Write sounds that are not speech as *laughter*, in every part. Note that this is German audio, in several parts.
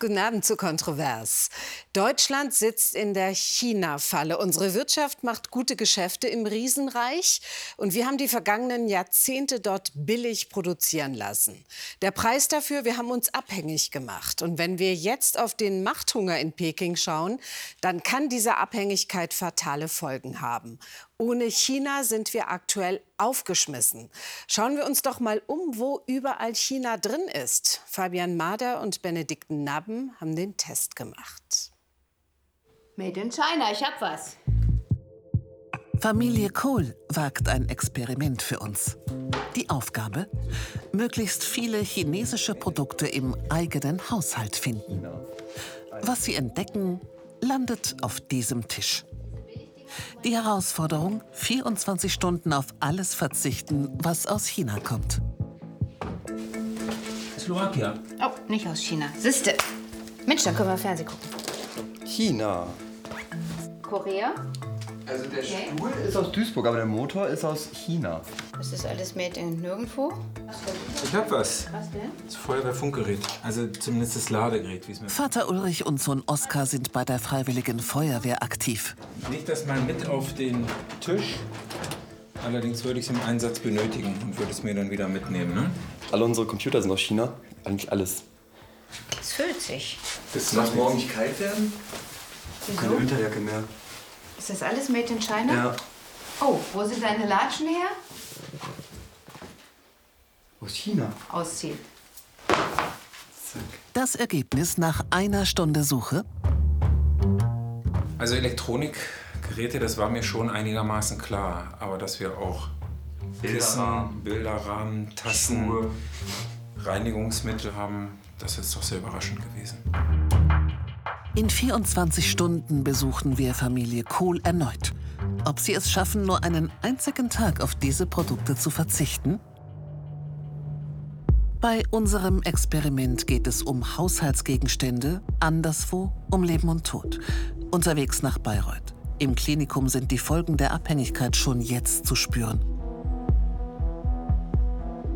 Guten Abend zu Kontrovers. Deutschland sitzt in der China-Falle. Unsere Wirtschaft macht gute Geschäfte im Riesenreich und wir haben die vergangenen Jahrzehnte dort billig produzieren lassen. Der Preis dafür, wir haben uns abhängig gemacht. Und wenn wir jetzt auf den Machthunger in Peking schauen, dann kann diese Abhängigkeit fatale Folgen haben. Ohne China sind wir aktuell aufgeschmissen. Schauen wir uns doch mal um, wo überall China drin ist. Fabian Mader und Benedikt Nabben haben den Test gemacht. Made in China, ich hab was. Familie Kohl wagt ein Experiment für uns. Die Aufgabe? Möglichst viele chinesische Produkte im eigenen Haushalt finden. Was sie entdecken, landet auf diesem Tisch. Die Herausforderung, 24 Stunden auf alles verzichten, was aus China kommt. Slowakia. Oh, nicht aus China. Siste. Mensch, da können wir Fernsehen gucken. China. Korea? Also der Okay. Stuhl ist aus Duisburg, aber der Motor ist aus China. Das ist alles made in nirgendwo. Ich hab was. Was denn? Das Feuerwehrfunkgerät. Also zumindest das Ladegerät, wie es mir. Vater Ulrich und Sohn Oskar sind bei der Freiwilligen Feuerwehr aktiv. Leg das mal mit auf den Tisch. Allerdings würde ich es im Einsatz benötigen und würde es mir dann wieder mitnehmen. Ne? Alle unsere Computer sind aus China. Eigentlich alles. Es füllt sich. Das Soll morgen nicht kalt werden? Keine Wieso? Winterjacke mehr. Ist das alles made in China? Ja. Oh, wo sind deine Latschen her? Aus China. Ausziehen. Zack. Das Ergebnis nach einer Stunde Suche? Also Elektronikgeräte, das war mir schon einigermaßen klar. Aber dass wir auch Kissen, Bilderrahmen. Bilderrahmen, Tassen, Schuhe. Reinigungsmittel haben, das ist doch sehr überraschend gewesen. In 24 Stunden besuchen wir Familie Kohl erneut. Ob sie es schaffen, nur einen einzigen Tag auf diese Produkte zu verzichten? Bei unserem Experiment geht es um Haushaltsgegenstände, anderswo um Leben und Tod. Unterwegs nach Bayreuth. Im Klinikum sind die Folgen der Abhängigkeit schon jetzt zu spüren.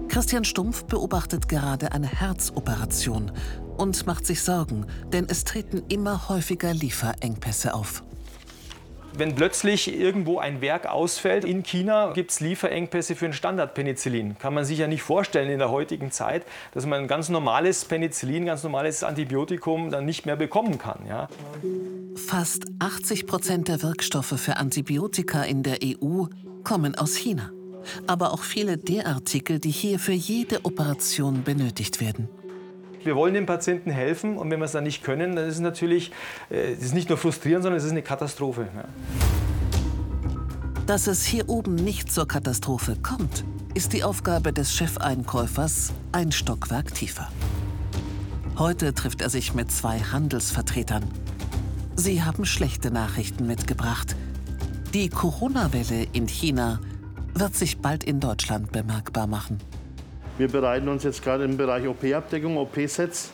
Christian Stumpf beobachtet gerade eine Herzoperation und macht sich Sorgen, denn es treten immer häufiger Lieferengpässe auf. Wenn plötzlich irgendwo ein Werk ausfällt in China, gibt es Lieferengpässe für ein Standardpenicillin. Kann man sich ja nicht vorstellen in der heutigen Zeit, dass man ein ganz normales Penicillin, ganz normales Antibiotikum dann nicht mehr bekommen kann. Ja? Fast 80 Prozent der Wirkstoffe für Antibiotika in der EU kommen aus China. Aber auch viele der Artikel, die hier für jede Operation benötigt werden. Wir wollen den Patienten helfen und wenn wir es dann nicht können, dann ist es natürlich äh, das ist nicht nur frustrierend, sondern es ist eine Katastrophe. Dass es hier oben nicht zur Katastrophe kommt, ist die Aufgabe des Chefeinkäufers ein Stockwerk tiefer. Heute trifft er sich mit zwei Handelsvertretern. Sie haben schlechte Nachrichten mitgebracht. Die Corona-Welle in China wird sich bald in Deutschland bemerkbar machen. Wir bereiten uns jetzt gerade im Bereich OP-Abdeckung, OP-Sets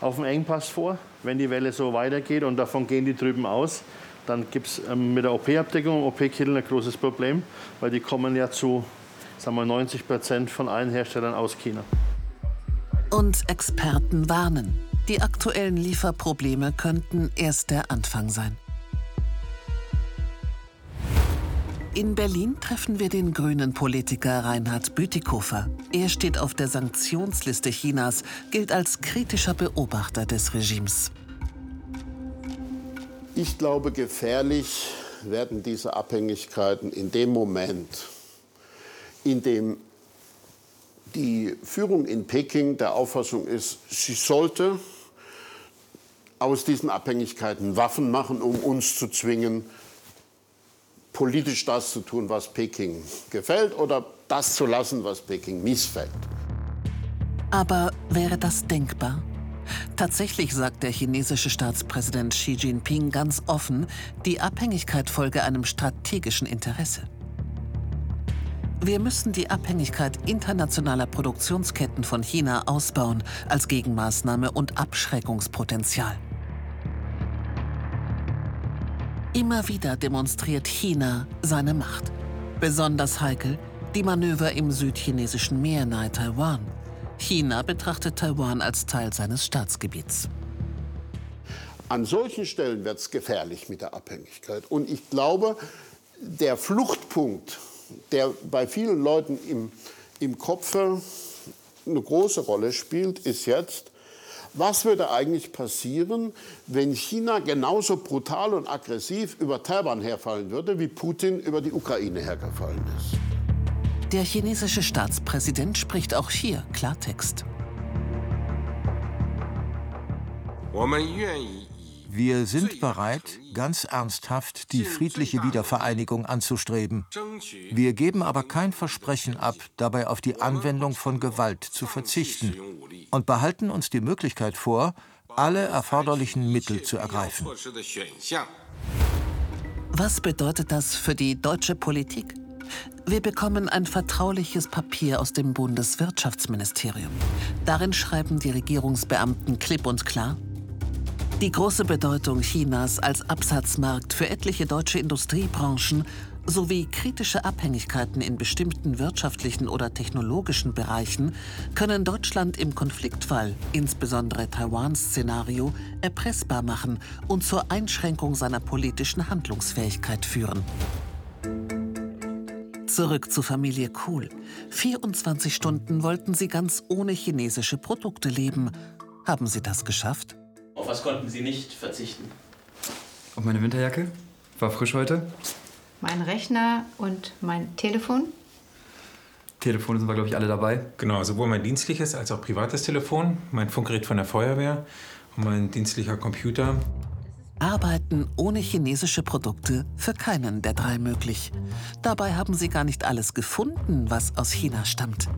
auf den Engpass vor. Wenn die Welle so weitergeht und davon gehen die drüben aus, dann gibt es ähm, mit der OP-Abdeckung OP-Kittel ein großes Problem, weil die kommen ja zu sagen wir, 90 Prozent von allen Herstellern aus China. Und Experten warnen, die aktuellen Lieferprobleme könnten erst der Anfang sein. In Berlin treffen wir den grünen Politiker Reinhard Bütikofer. Er steht auf der Sanktionsliste Chinas, gilt als kritischer Beobachter des Regimes. Ich glaube, gefährlich werden diese Abhängigkeiten in dem Moment, in dem die Führung in Peking der Auffassung ist, sie sollte aus diesen Abhängigkeiten Waffen machen, um uns zu zwingen, politisch das zu tun, was Peking gefällt, oder das zu lassen, was Peking missfällt. Aber wäre das denkbar? Tatsächlich sagt der chinesische Staatspräsident Xi Jinping ganz offen, die Abhängigkeit folge einem strategischen Interesse. Wir müssen die Abhängigkeit internationaler Produktionsketten von China ausbauen als Gegenmaßnahme und Abschreckungspotenzial. Immer wieder demonstriert China seine Macht. Besonders heikel die Manöver im südchinesischen Meer nahe Taiwan. China betrachtet Taiwan als Teil seines Staatsgebiets. An solchen Stellen wird es gefährlich mit der Abhängigkeit. Und ich glaube, der Fluchtpunkt, der bei vielen Leuten im, im Kopfe eine große Rolle spielt, ist jetzt, was würde eigentlich passieren, wenn China genauso brutal und aggressiv über Taiwan herfallen würde, wie Putin über die Ukraine hergefallen ist? Der chinesische Staatspräsident spricht auch hier Klartext. Wir sind bereit, ganz ernsthaft die friedliche Wiedervereinigung anzustreben. Wir geben aber kein Versprechen ab, dabei auf die Anwendung von Gewalt zu verzichten und behalten uns die Möglichkeit vor, alle erforderlichen Mittel zu ergreifen. Was bedeutet das für die deutsche Politik? Wir bekommen ein vertrauliches Papier aus dem Bundeswirtschaftsministerium. Darin schreiben die Regierungsbeamten klipp und klar, die große Bedeutung Chinas als Absatzmarkt für etliche deutsche Industriebranchen sowie kritische Abhängigkeiten in bestimmten wirtschaftlichen oder technologischen Bereichen können Deutschland im Konfliktfall, insbesondere Taiwan-Szenario, erpressbar machen und zur Einschränkung seiner politischen Handlungsfähigkeit führen. Zurück zur Familie Kohl. 24 Stunden wollten sie ganz ohne chinesische Produkte leben. Haben sie das geschafft? Auf was konnten Sie nicht verzichten? Auf meine Winterjacke. War frisch heute. Mein Rechner und mein Telefon. Telefone sind wir, glaube ich, alle dabei. Genau, sowohl mein dienstliches als auch privates Telefon, mein Funkgerät von der Feuerwehr und mein dienstlicher Computer. Arbeiten ohne chinesische Produkte für keinen der drei möglich. Dabei haben sie gar nicht alles gefunden, was aus China stammt.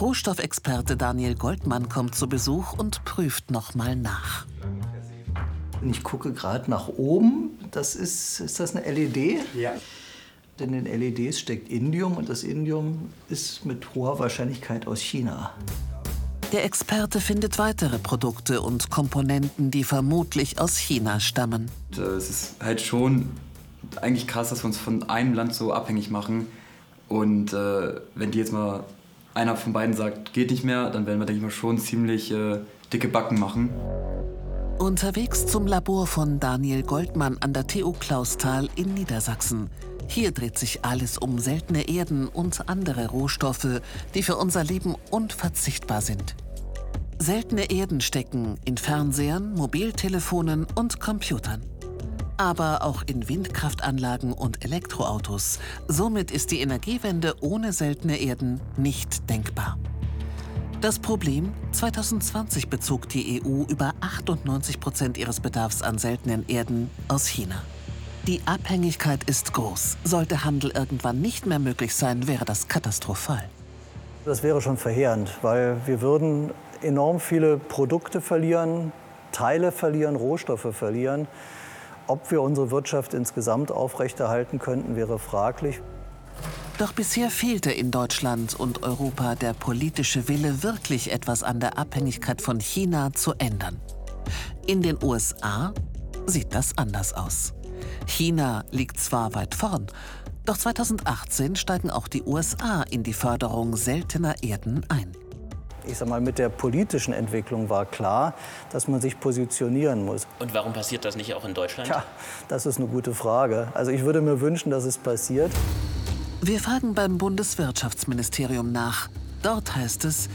Rohstoffexperte Daniel Goldmann kommt zu Besuch und prüft nochmal nach. Ich gucke gerade nach oben. Das ist, ist das eine LED? Ja. In den LEDs steckt Indium und das Indium ist mit hoher Wahrscheinlichkeit aus China. Der Experte findet weitere Produkte und Komponenten, die vermutlich aus China stammen. Es ist halt schon eigentlich krass, dass wir uns von einem Land so abhängig machen. Und äh, wenn die jetzt mal einer von beiden sagt, geht nicht mehr, dann werden wir, denke ich mal, schon ziemlich äh, dicke Backen machen. Unterwegs zum Labor von Daniel Goldmann an der TU Clausthal in Niedersachsen. Hier dreht sich alles um seltene Erden und andere Rohstoffe, die für unser Leben unverzichtbar sind. Seltene Erden stecken in Fernsehern, Mobiltelefonen und Computern. Aber auch in Windkraftanlagen und Elektroautos. Somit ist die Energiewende ohne seltene Erden nicht denkbar. Das Problem, 2020 bezog die EU über 98 Prozent ihres Bedarfs an seltenen Erden aus China. Die Abhängigkeit ist groß. Sollte Handel irgendwann nicht mehr möglich sein, wäre das katastrophal. Das wäre schon verheerend, weil wir würden enorm viele Produkte verlieren, Teile verlieren, Rohstoffe verlieren. Ob wir unsere Wirtschaft insgesamt aufrechterhalten könnten, wäre fraglich. Doch bisher fehlte in Deutschland und Europa der politische Wille, wirklich etwas an der Abhängigkeit von China zu ändern. In den USA sieht das anders aus. China liegt zwar weit vorn, doch 2018 steigen auch die USA in die Förderung seltener Erden ein. Ich sag mal, mit der politischen Entwicklung war klar, dass man sich positionieren muss. Und warum passiert das nicht auch in Deutschland? Tja, das ist eine gute Frage. Also ich würde mir wünschen, dass es passiert. Wir fragen beim Bundeswirtschaftsministerium nach. Dort heißt es,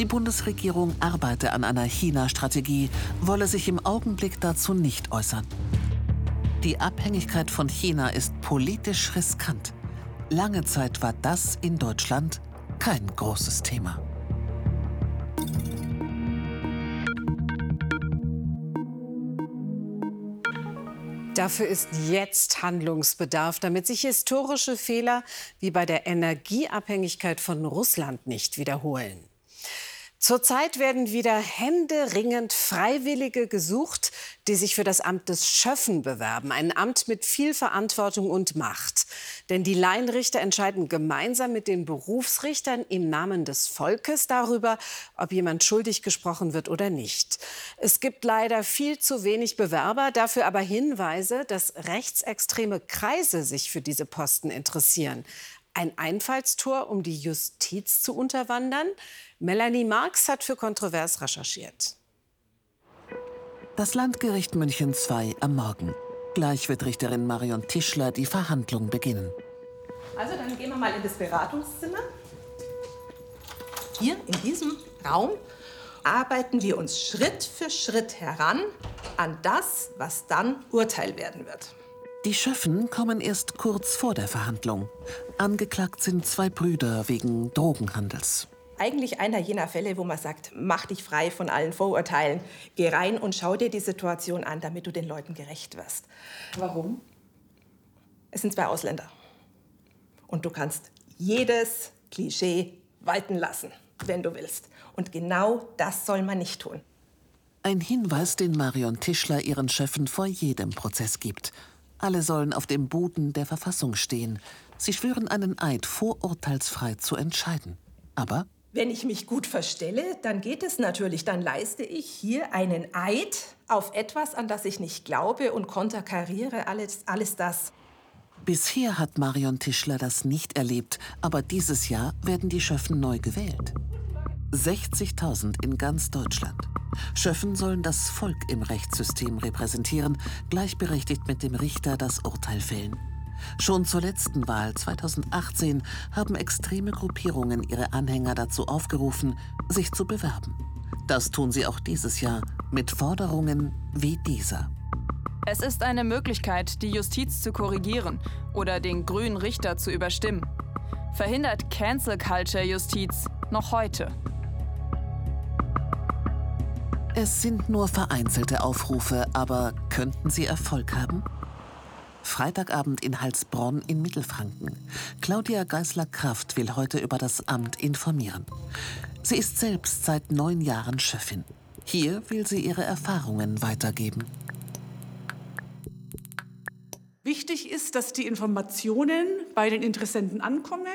die Bundesregierung arbeite an einer China-Strategie, wolle sich im Augenblick dazu nicht äußern. Die Abhängigkeit von China ist politisch riskant. Lange Zeit war das in Deutschland kein großes Thema. Dafür ist jetzt Handlungsbedarf, damit sich historische Fehler wie bei der Energieabhängigkeit von Russland nicht wiederholen. Zurzeit werden wieder händeringend Freiwillige gesucht, die sich für das Amt des Schöffen bewerben. Ein Amt mit viel Verantwortung und Macht. Denn die Laienrichter entscheiden gemeinsam mit den Berufsrichtern im Namen des Volkes darüber, ob jemand schuldig gesprochen wird oder nicht. Es gibt leider viel zu wenig Bewerber, dafür aber Hinweise, dass rechtsextreme Kreise sich für diese Posten interessieren. Ein Einfallstor, um die Justiz zu unterwandern? Melanie Marx hat für Kontrovers recherchiert. Das Landgericht München II am Morgen. Gleich wird Richterin Marion Tischler die Verhandlung beginnen. Also dann gehen wir mal in das Beratungszimmer. Hier in diesem Raum arbeiten wir uns Schritt für Schritt heran an das, was dann Urteil werden wird. Die Schöffen kommen erst kurz vor der Verhandlung. Angeklagt sind zwei Brüder wegen Drogenhandels. Eigentlich einer jener Fälle, wo man sagt, mach dich frei von allen Vorurteilen. Geh rein und schau dir die Situation an, damit du den Leuten gerecht wirst. Warum? Es sind zwei Ausländer. Und du kannst jedes Klischee walten lassen, wenn du willst. Und genau das soll man nicht tun. Ein Hinweis, den Marion Tischler ihren Schöffen vor jedem Prozess gibt. Alle sollen auf dem Boden der Verfassung stehen. Sie schwören einen Eid, vorurteilsfrei zu entscheiden. Aber wenn ich mich gut verstelle, dann geht es natürlich. Dann leiste ich hier einen Eid auf etwas, an das ich nicht glaube und konterkariere alles, alles das. Bisher hat Marion Tischler das nicht erlebt, aber dieses Jahr werden die Schöffen neu gewählt. 60.000 in ganz Deutschland. Schöffen sollen das Volk im Rechtssystem repräsentieren, gleichberechtigt mit dem Richter das Urteil fällen. Schon zur letzten Wahl 2018 haben extreme Gruppierungen ihre Anhänger dazu aufgerufen, sich zu bewerben. Das tun sie auch dieses Jahr mit Forderungen wie dieser. Es ist eine Möglichkeit, die Justiz zu korrigieren oder den grünen Richter zu überstimmen. Verhindert Cancel Culture Justiz noch heute. Es sind nur vereinzelte Aufrufe, aber könnten sie Erfolg haben? Freitagabend in Heilsbronn in Mittelfranken. Claudia Geisler-Kraft will heute über das Amt informieren. Sie ist selbst seit neun Jahren Chefin. Hier will sie ihre Erfahrungen weitergeben. Wichtig ist, dass die Informationen bei den Interessenten ankommen,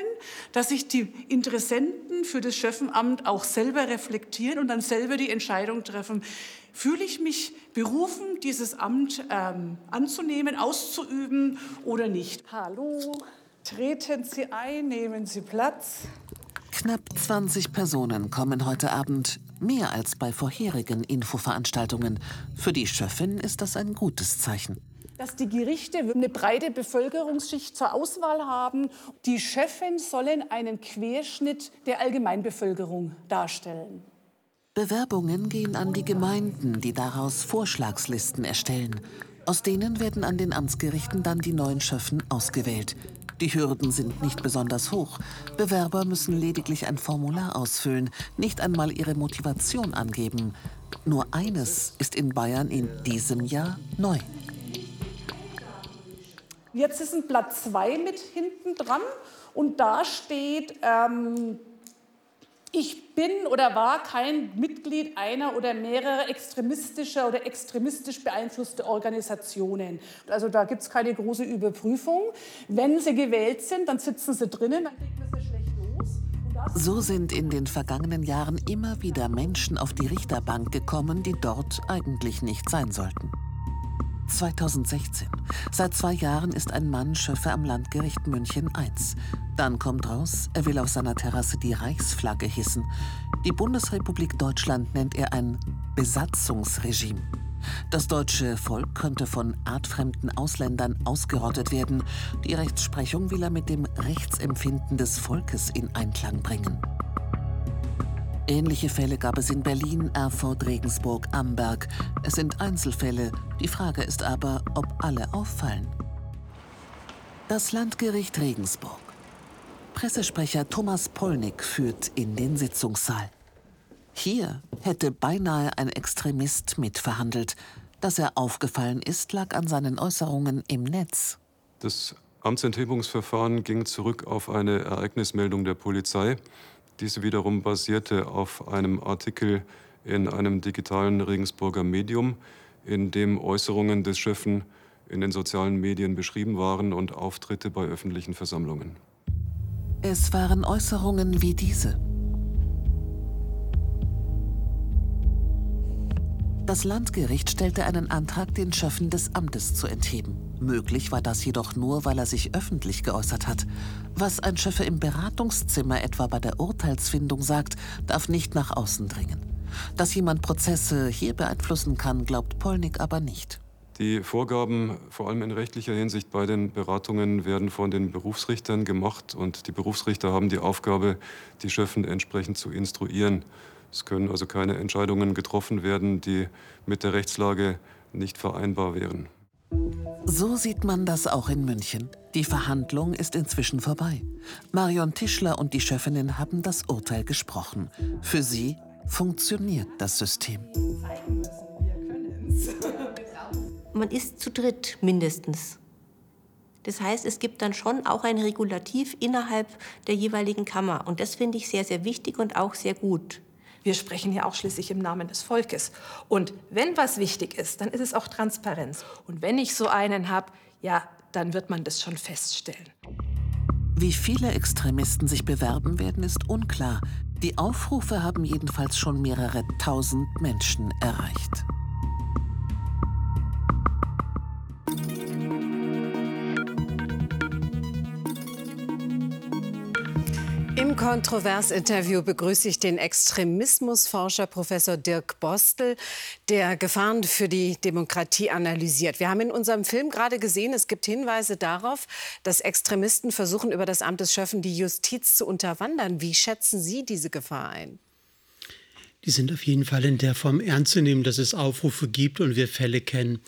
dass sich die Interessenten für das Schöffenamt auch selber reflektieren und dann selber die Entscheidung treffen, fühle ich mich berufen, dieses Amt ähm, anzunehmen, auszuüben oder nicht. Hallo, treten Sie ein, nehmen Sie Platz. Knapp 20 Personen kommen heute Abend, mehr als bei vorherigen Infoveranstaltungen. Für die Schöffin ist das ein gutes Zeichen dass die Gerichte eine breite Bevölkerungsschicht zur Auswahl haben. Die Chefin sollen einen Querschnitt der Allgemeinbevölkerung darstellen. Bewerbungen gehen an die Gemeinden, die daraus Vorschlagslisten erstellen. Aus denen werden an den Amtsgerichten dann die neuen Schöffen ausgewählt. Die Hürden sind nicht besonders hoch. Bewerber müssen lediglich ein Formular ausfüllen, nicht einmal ihre Motivation angeben. Nur eines ist in Bayern in diesem Jahr neu. Jetzt ist ein Blatt 2 mit hinten dran und da steht, ähm, ich bin oder war kein Mitglied einer oder mehrerer extremistischer oder extremistisch beeinflusster Organisationen. Also da gibt es keine große Überprüfung. Wenn sie gewählt sind, dann sitzen sie drinnen, dann kriegt man sie schlecht los. So sind in den vergangenen Jahren immer wieder Menschen auf die Richterbank gekommen, die dort eigentlich nicht sein sollten. 2016. Seit zwei Jahren ist ein Mann Schöffe am Landgericht München I. Dann kommt raus, er will auf seiner Terrasse die Reichsflagge hissen. Die Bundesrepublik Deutschland nennt er ein Besatzungsregime. Das deutsche Volk könnte von artfremden Ausländern ausgerottet werden. Die Rechtsprechung will er mit dem Rechtsempfinden des Volkes in Einklang bringen. Ähnliche Fälle gab es in Berlin, Erfurt, Regensburg, Amberg. Es sind Einzelfälle. Die Frage ist aber, ob alle auffallen. Das Landgericht Regensburg. Pressesprecher Thomas Polnick führt in den Sitzungssaal. Hier hätte beinahe ein Extremist mitverhandelt. Dass er aufgefallen ist, lag an seinen Äußerungen im Netz. Das Amtsenthebungsverfahren ging zurück auf eine Ereignismeldung der Polizei. Diese wiederum basierte auf einem Artikel in einem digitalen Regensburger Medium, in dem Äußerungen des Chefen in den sozialen Medien beschrieben waren und Auftritte bei öffentlichen Versammlungen. Es waren Äußerungen wie diese. Das Landgericht stellte einen Antrag, den Schöffen des Amtes zu entheben. Möglich war das jedoch nur, weil er sich öffentlich geäußert hat. Was ein Schöffe im Beratungszimmer etwa bei der Urteilsfindung sagt, darf nicht nach außen dringen. Dass jemand Prozesse hier beeinflussen kann, glaubt Polnick aber nicht. Die Vorgaben, vor allem in rechtlicher Hinsicht bei den Beratungen, werden von den Berufsrichtern gemacht. Und die Berufsrichter haben die Aufgabe, die Schöffen entsprechend zu instruieren. Es können also keine Entscheidungen getroffen werden, die mit der Rechtslage nicht vereinbar wären. So sieht man das auch in München. Die Verhandlung ist inzwischen vorbei. Marion Tischler und die Schöffinnen haben das Urteil gesprochen. Für sie funktioniert das System. Man ist zu dritt mindestens. Das heißt, es gibt dann schon auch ein Regulativ innerhalb der jeweiligen Kammer. Und das finde ich sehr, sehr wichtig und auch sehr gut. Wir sprechen ja auch schließlich im Namen des Volkes. Und wenn was wichtig ist, dann ist es auch Transparenz. Und wenn ich so einen habe, ja, dann wird man das schon feststellen. Wie viele Extremisten sich bewerben werden, ist unklar. Die Aufrufe haben jedenfalls schon mehrere tausend Menschen erreicht. Kontrovers-Interview begrüße ich den Extremismusforscher Professor Dirk Bostel, der Gefahren für die Demokratie analysiert. Wir haben in unserem Film gerade gesehen, es gibt Hinweise darauf, dass Extremisten versuchen, über das Amt des Schöffen die Justiz zu unterwandern. Wie schätzen Sie diese Gefahr ein? Die sind auf jeden Fall in der Form ernst zu nehmen, dass es Aufrufe gibt und wir Fälle kennen.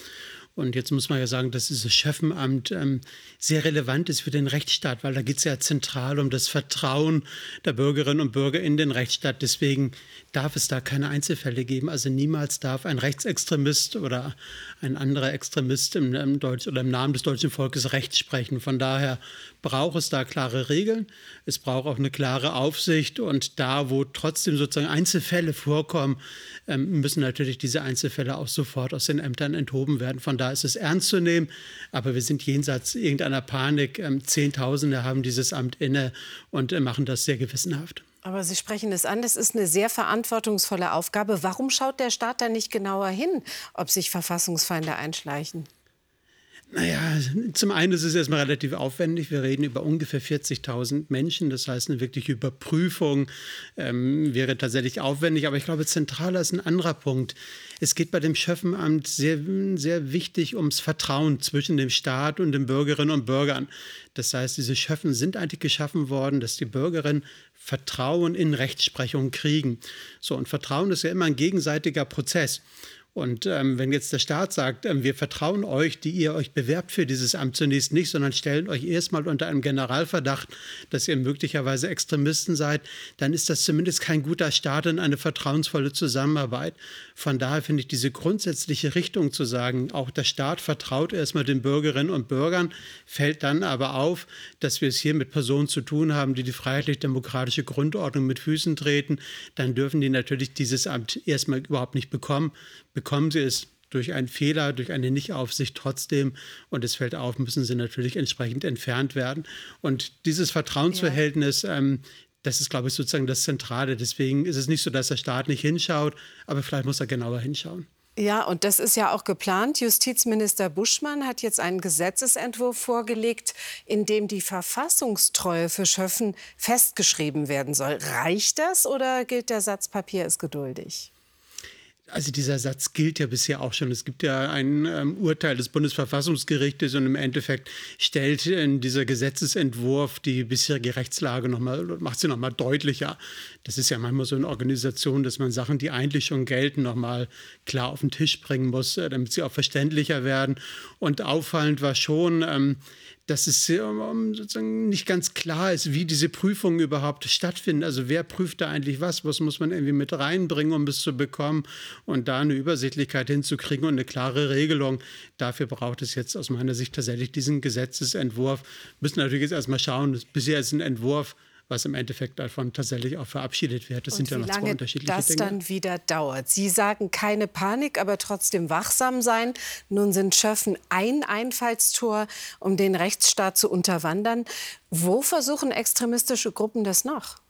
Und jetzt muss man ja sagen, dass dieses Schöffenamt ähm, sehr relevant ist für den Rechtsstaat, weil da geht es ja zentral um das Vertrauen der Bürgerinnen und Bürger in den Rechtsstaat. Deswegen darf es da keine Einzelfälle geben. Also niemals darf ein Rechtsextremist oder ein anderer Extremist im, im Deutsch, oder im Namen des deutschen Volkes Recht sprechen. Von daher braucht es da klare Regeln. Es braucht auch eine klare Aufsicht. Und da, wo trotzdem sozusagen Einzelfälle vorkommen, ähm, müssen natürlich diese Einzelfälle auch sofort aus den Ämtern enthoben werden. Von da ist es ernst zu nehmen. Aber wir sind jenseits irgendeiner Panik. Ähm, Zehntausende haben dieses Amt inne und äh, machen das sehr gewissenhaft. Aber Sie sprechen es an, das ist eine sehr verantwortungsvolle Aufgabe. Warum schaut der Staat da nicht genauer hin, ob sich Verfassungsfeinde einschleichen? Naja, zum einen ist es erstmal relativ aufwendig. Wir reden über ungefähr 40.000 Menschen. Das heißt, eine wirkliche Überprüfung ähm, wäre tatsächlich aufwendig. Aber ich glaube, zentraler ist ein anderer Punkt. Es geht bei dem Schöffenamt sehr, sehr wichtig ums Vertrauen zwischen dem Staat und den Bürgerinnen und Bürgern. Das heißt, diese Schöffen sind eigentlich geschaffen worden, dass die Bürgerinnen Vertrauen in Rechtsprechung kriegen. So, und Vertrauen ist ja immer ein gegenseitiger Prozess. Und ähm, wenn jetzt der Staat sagt, ähm, wir vertrauen euch, die ihr euch bewerbt für dieses Amt zunächst nicht, sondern stellen euch erstmal unter einem Generalverdacht, dass ihr möglicherweise Extremisten seid, dann ist das zumindest kein guter Start in eine vertrauensvolle Zusammenarbeit. Von daher finde ich diese grundsätzliche Richtung zu sagen, auch der Staat vertraut erstmal den Bürgerinnen und Bürgern, fällt dann aber auf, dass wir es hier mit Personen zu tun haben, die die freiheitlich-demokratische Grundordnung mit Füßen treten, dann dürfen die natürlich dieses Amt erstmal überhaupt nicht bekommen bekommen sie es durch einen Fehler, durch eine Nichtaufsicht trotzdem und es fällt auf, müssen sie natürlich entsprechend entfernt werden. Und dieses Vertrauensverhältnis, ja. ähm, das ist, glaube ich, sozusagen das Zentrale. Deswegen ist es nicht so, dass der Staat nicht hinschaut, aber vielleicht muss er genauer hinschauen. Ja, und das ist ja auch geplant. Justizminister Buschmann hat jetzt einen Gesetzesentwurf vorgelegt, in dem die Verfassungstreue für Schöffen festgeschrieben werden soll. Reicht das oder gilt der Satz Papier ist geduldig? Also dieser Satz gilt ja bisher auch schon. Es gibt ja ein ähm, Urteil des Bundesverfassungsgerichtes und im Endeffekt stellt äh, dieser Gesetzesentwurf die bisherige Rechtslage noch mal, macht sie noch mal deutlicher. Das ist ja manchmal so eine Organisation, dass man Sachen, die eigentlich schon gelten, noch mal klar auf den Tisch bringen muss, äh, damit sie auch verständlicher werden. Und auffallend war schon, ähm, dass es sozusagen nicht ganz klar ist, wie diese Prüfungen überhaupt stattfinden. Also wer prüft da eigentlich was? Was muss man irgendwie mit reinbringen, um es zu bekommen? Und da eine Übersichtlichkeit hinzukriegen und eine klare Regelung. Dafür braucht es jetzt aus meiner Sicht tatsächlich diesen Gesetzesentwurf. Müssen natürlich jetzt erstmal schauen, bisher ist ein Entwurf, was im Endeffekt davon tatsächlich auch verabschiedet wird. Das Und sind ja noch zwei unterschiedliche das Dinge. dann wieder dauert. Sie sagen keine Panik, aber trotzdem wachsam sein. Nun sind Schöffen ein Einfallstor, um den Rechtsstaat zu unterwandern. Wo versuchen extremistische Gruppen das noch?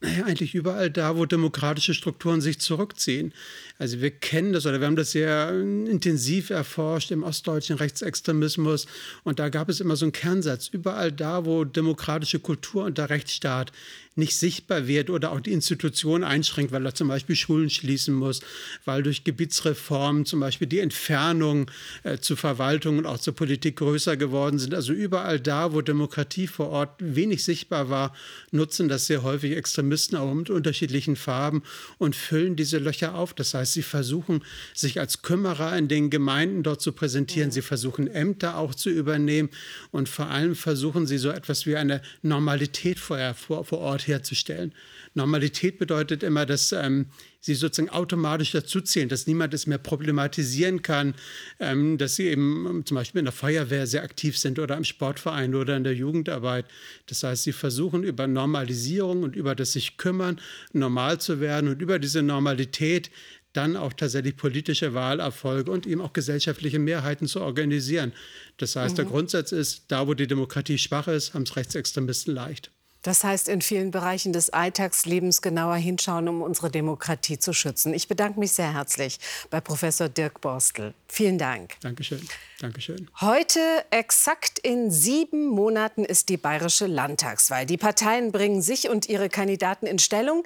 Naja, *clears throat* eigentlich überall da, wo demokratische Strukturen sich zurückziehen. Also wir kennen das oder wir haben das sehr intensiv erforscht im ostdeutschen Rechtsextremismus und da gab es immer so einen Kernsatz. Überall da, wo demokratische Kultur und der Rechtsstaat nicht sichtbar wird oder auch die Institution einschränkt, weil er zum Beispiel Schulen schließen muss, weil durch Gebietsreformen zum Beispiel die Entfernung äh, zu Verwaltung und auch zur Politik größer geworden sind. Also überall da, wo Demokratie vor Ort wenig sichtbar war, nutzen das sehr häufig Extremisten auch mit unterschiedlichen Farben und füllen diese Löcher auf. Das heißt, sie versuchen, sich als Kümmerer in den Gemeinden dort zu präsentieren. Sie versuchen, Ämter auch zu übernehmen und vor allem versuchen sie so etwas wie eine Normalität vor, vor Ort herzustellen. Normalität bedeutet immer, dass ähm, sie sozusagen automatisch dazuzählen, dass niemand es mehr problematisieren kann, ähm, dass sie eben zum Beispiel in der Feuerwehr sehr aktiv sind oder im Sportverein oder in der Jugendarbeit. Das heißt, sie versuchen über Normalisierung und über das sich kümmern, normal zu werden und über diese Normalität dann auch tatsächlich politische Wahlerfolge und eben auch gesellschaftliche Mehrheiten zu organisieren. Das heißt, mhm. der Grundsatz ist, da wo die Demokratie schwach ist, haben es Rechtsextremisten leicht. Das heißt, in vielen Bereichen des Alltagslebens genauer hinschauen, um unsere Demokratie zu schützen. Ich bedanke mich sehr herzlich bei Professor Dirk Borstel. Vielen Dank. Dankeschön. Dankeschön. Heute, exakt in sieben Monaten, ist die bayerische Landtagswahl. Die Parteien bringen sich und ihre Kandidaten in Stellung.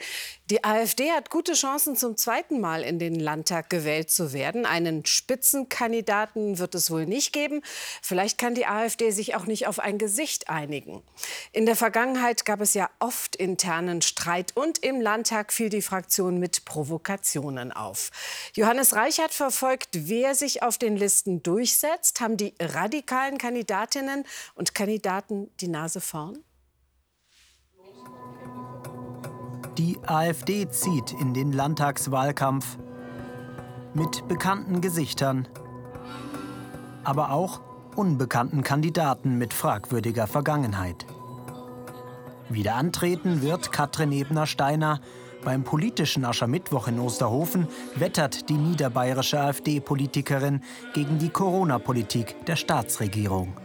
Die AfD hat gute Chancen, zum zweiten Mal in den Landtag gewählt zu werden. Einen Spitzenkandidaten wird es wohl nicht geben. Vielleicht kann die AfD sich auch nicht auf ein Gesicht einigen. In der Vergangenheit gab es ja oft internen Streit und im Landtag fiel die Fraktion mit Provokationen auf. Johannes Reichert verfolgt, wer sich auf den Listen durchsetzt haben die radikalen Kandidatinnen und Kandidaten die Nase vorn? Die AfD zieht in den Landtagswahlkampf mit bekannten Gesichtern, aber auch unbekannten Kandidaten mit fragwürdiger Vergangenheit. Wieder antreten wird Katrin Ebner-Steiner, beim politischen Aschermittwoch in Osterhofen wettert die niederbayerische AfD-Politikerin gegen die Corona-Politik der Staatsregierung.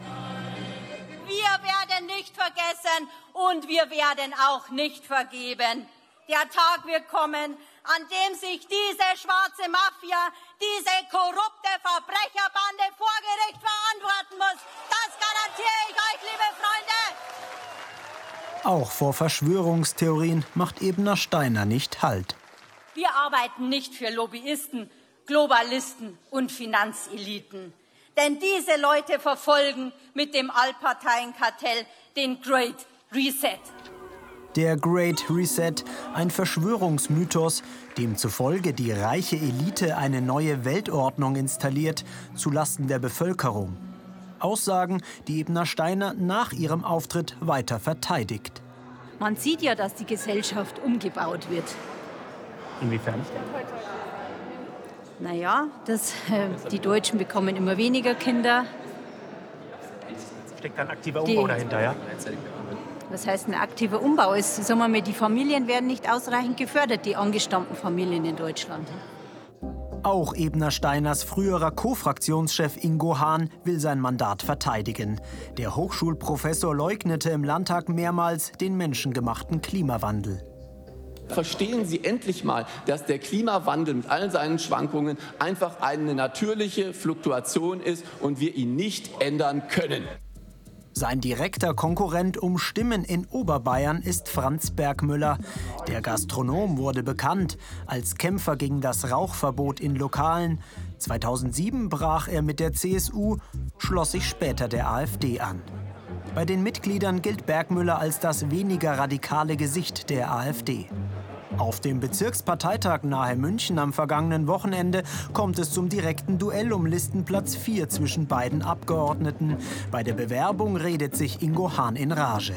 Wir werden nicht vergessen und wir werden auch nicht vergeben. Der Tag wird kommen, an dem sich diese schwarze Mafia, diese korrupte Verbrecherbande vor Gericht verantworten muss. Das garantiere ich euch, liebe Freunde. Auch vor Verschwörungstheorien macht Ebner Steiner nicht Halt. Wir arbeiten nicht für Lobbyisten, Globalisten und Finanzeliten. Denn diese Leute verfolgen mit dem Allparteienkartell den Great Reset. Der Great Reset, ein Verschwörungsmythos, demzufolge die reiche Elite eine neue Weltordnung installiert, zulasten der Bevölkerung. Aussagen, die Ebner Steiner nach ihrem Auftritt weiter verteidigt. Man sieht ja, dass die Gesellschaft umgebaut wird. Inwiefern? Naja, das, äh, die Deutschen bekommen immer weniger Kinder. Steckt ein aktiver Umbau die, dahinter, ja? Was heißt ein aktiver Umbau? Es, sagen wir mal, die Familien werden nicht ausreichend gefördert, die angestammten Familien in Deutschland. Auch Ebner Steiners früherer Co-Fraktionschef Ingo Hahn will sein Mandat verteidigen. Der Hochschulprofessor leugnete im Landtag mehrmals den menschengemachten Klimawandel. Verstehen Sie endlich mal, dass der Klimawandel mit allen seinen Schwankungen einfach eine natürliche Fluktuation ist und wir ihn nicht ändern können. Sein direkter Konkurrent um Stimmen in Oberbayern ist Franz Bergmüller. Der Gastronom wurde bekannt als Kämpfer gegen das Rauchverbot in Lokalen. 2007 brach er mit der CSU, schloss sich später der AfD an. Bei den Mitgliedern gilt Bergmüller als das weniger radikale Gesicht der AfD. Auf dem Bezirksparteitag nahe München am vergangenen Wochenende kommt es zum direkten Duell um Listenplatz 4 zwischen beiden Abgeordneten. Bei der Bewerbung redet sich Ingo Hahn in Rage.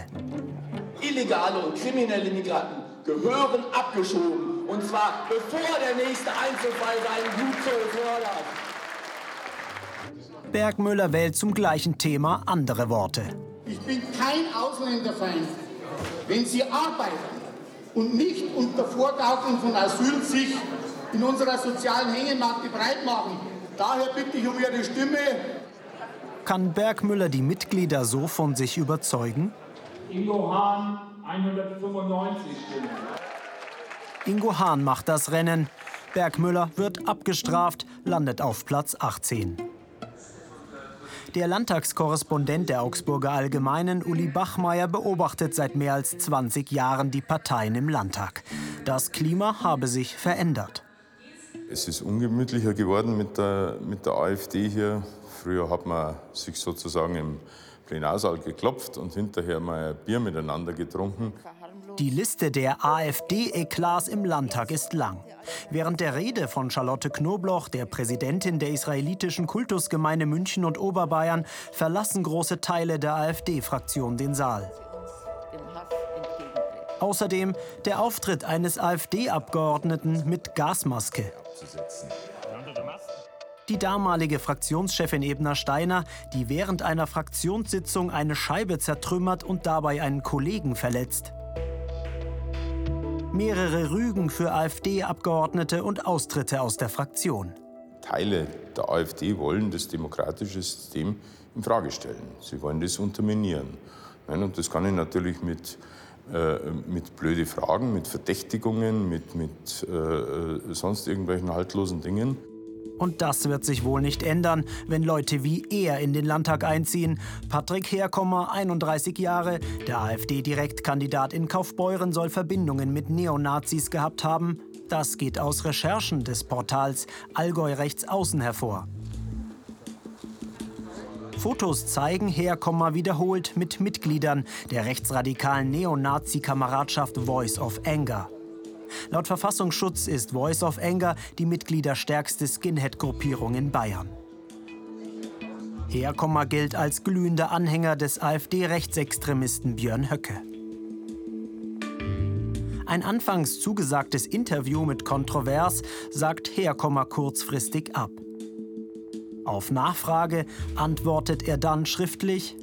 Illegale und kriminelle Migranten gehören abgeschoben. Und zwar bevor der nächste Einzelfall seinen Blutzoll fördert. Bergmüller wählt zum gleichen Thema andere Worte. Ich bin kein Ausländerfeind. Wenn Sie arbeiten, und nicht unter Vorgaukeln von Asyl sich in unserer sozialen Hängematte breit machen. Daher bitte ich um Ihre Stimme. Kann Bergmüller die Mitglieder so von sich überzeugen? Ingo Hahn 195 Stimmen. Ingo Hahn macht das Rennen. Bergmüller wird abgestraft, landet auf Platz 18. Der Landtagskorrespondent der Augsburger Allgemeinen, Uli Bachmeier, beobachtet seit mehr als 20 Jahren die Parteien im Landtag. Das Klima habe sich verändert. Es ist ungemütlicher geworden mit der, mit der AfD hier. Früher hat man sich sozusagen im Plenarsaal geklopft und hinterher mal Bier miteinander getrunken. Die Liste der AfD-Eklats im Landtag ist lang. Während der Rede von Charlotte Knobloch, der Präsidentin der israelitischen Kultusgemeinde München und Oberbayern, verlassen große Teile der AfD-Fraktion den Saal. Außerdem der Auftritt eines AfD-Abgeordneten mit Gasmaske. Die damalige Fraktionschefin Ebner Steiner, die während einer Fraktionssitzung eine Scheibe zertrümmert und dabei einen Kollegen verletzt. Mehrere Rügen für AfD-Abgeordnete und Austritte aus der Fraktion. Teile der AfD wollen das demokratische System in Frage stellen. Sie wollen das unterminieren. Und das kann ich natürlich mit, äh, mit blöde Fragen, mit Verdächtigungen, mit, mit äh, sonst irgendwelchen haltlosen Dingen. Und das wird sich wohl nicht ändern, wenn Leute wie er in den Landtag einziehen. Patrick Herkommer, 31 Jahre, der AfD-Direktkandidat in Kaufbeuren, soll Verbindungen mit Neonazis gehabt haben. Das geht aus Recherchen des Portals Allgäu Rechtsaußen hervor. Fotos zeigen Herkommer wiederholt mit Mitgliedern der rechtsradikalen Neonazi-Kameradschaft Voice of Anger. Laut Verfassungsschutz ist Voice of Anger die mitgliederstärkste Skinhead-Gruppierung in Bayern. Herkommer gilt als glühender Anhänger des AfD-Rechtsextremisten Björn Höcke. Ein anfangs zugesagtes Interview mit Kontrovers sagt Herkommer kurzfristig ab. Auf Nachfrage antwortet er dann schriftlich,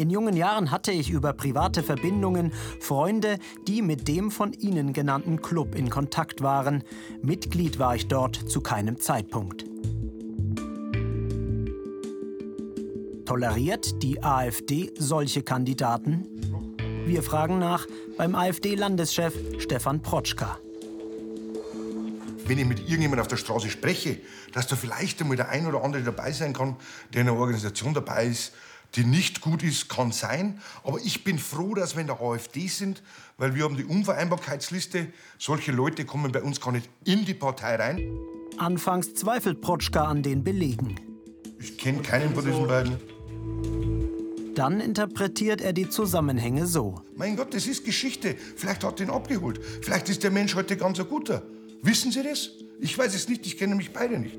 in jungen Jahren hatte ich über private Verbindungen Freunde, die mit dem von Ihnen genannten Club in Kontakt waren. Mitglied war ich dort zu keinem Zeitpunkt. Toleriert die AfD solche Kandidaten? Wir fragen nach beim AfD-Landeschef Stefan Protschka. Wenn ich mit irgendjemandem auf der Straße spreche, dass da vielleicht einmal der ein oder andere dabei sein kann, der in einer Organisation dabei ist, die nicht gut ist, kann sein. Aber ich bin froh, dass wir in der AfD sind, weil wir haben die Unvereinbarkeitsliste. Solche Leute kommen bei uns gar nicht in die Partei rein. Anfangs zweifelt Protschka an den Belegen. Ich kenne keinen von diesen beiden. Dann interpretiert er die Zusammenhänge so. Mein Gott, das ist Geschichte. Vielleicht hat er ihn abgeholt. Vielleicht ist der Mensch heute ganz ein guter. Wissen Sie das? Ich weiß es nicht, ich kenne mich beide nicht.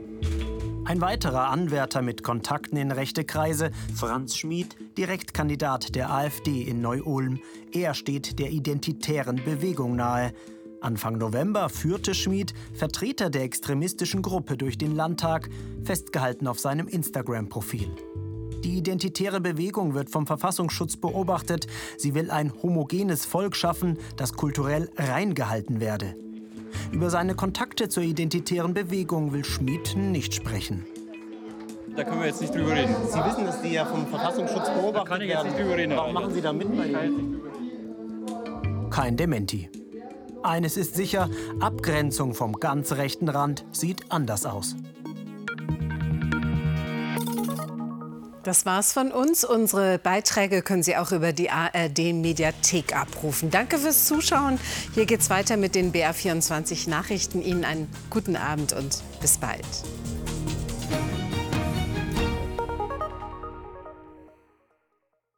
Ein weiterer Anwärter mit Kontakten in rechte Kreise, Franz Schmid, Direktkandidat der AfD in Neu-Ulm. Er steht der identitären Bewegung nahe. Anfang November führte Schmid Vertreter der extremistischen Gruppe durch den Landtag, festgehalten auf seinem Instagram-Profil. Die identitäre Bewegung wird vom Verfassungsschutz beobachtet. Sie will ein homogenes Volk schaffen, das kulturell reingehalten werde. Über seine Kontakte zur identitären Bewegung will Schmid nicht sprechen. Da können wir jetzt nicht drüber reden. Sie wissen, dass Sie ja vom Verfassungsschutz beobachtet da kann ich jetzt nicht drüber reden. Warum machen Sie da mit bei Ihnen? Kein Dementi. Eines ist sicher, Abgrenzung vom ganz rechten Rand sieht anders aus. Das war's von uns. Unsere Beiträge können Sie auch über die ARD Mediathek abrufen. Danke fürs Zuschauen. Hier geht's weiter mit den BR24 Nachrichten. Ihnen einen guten Abend und bis bald.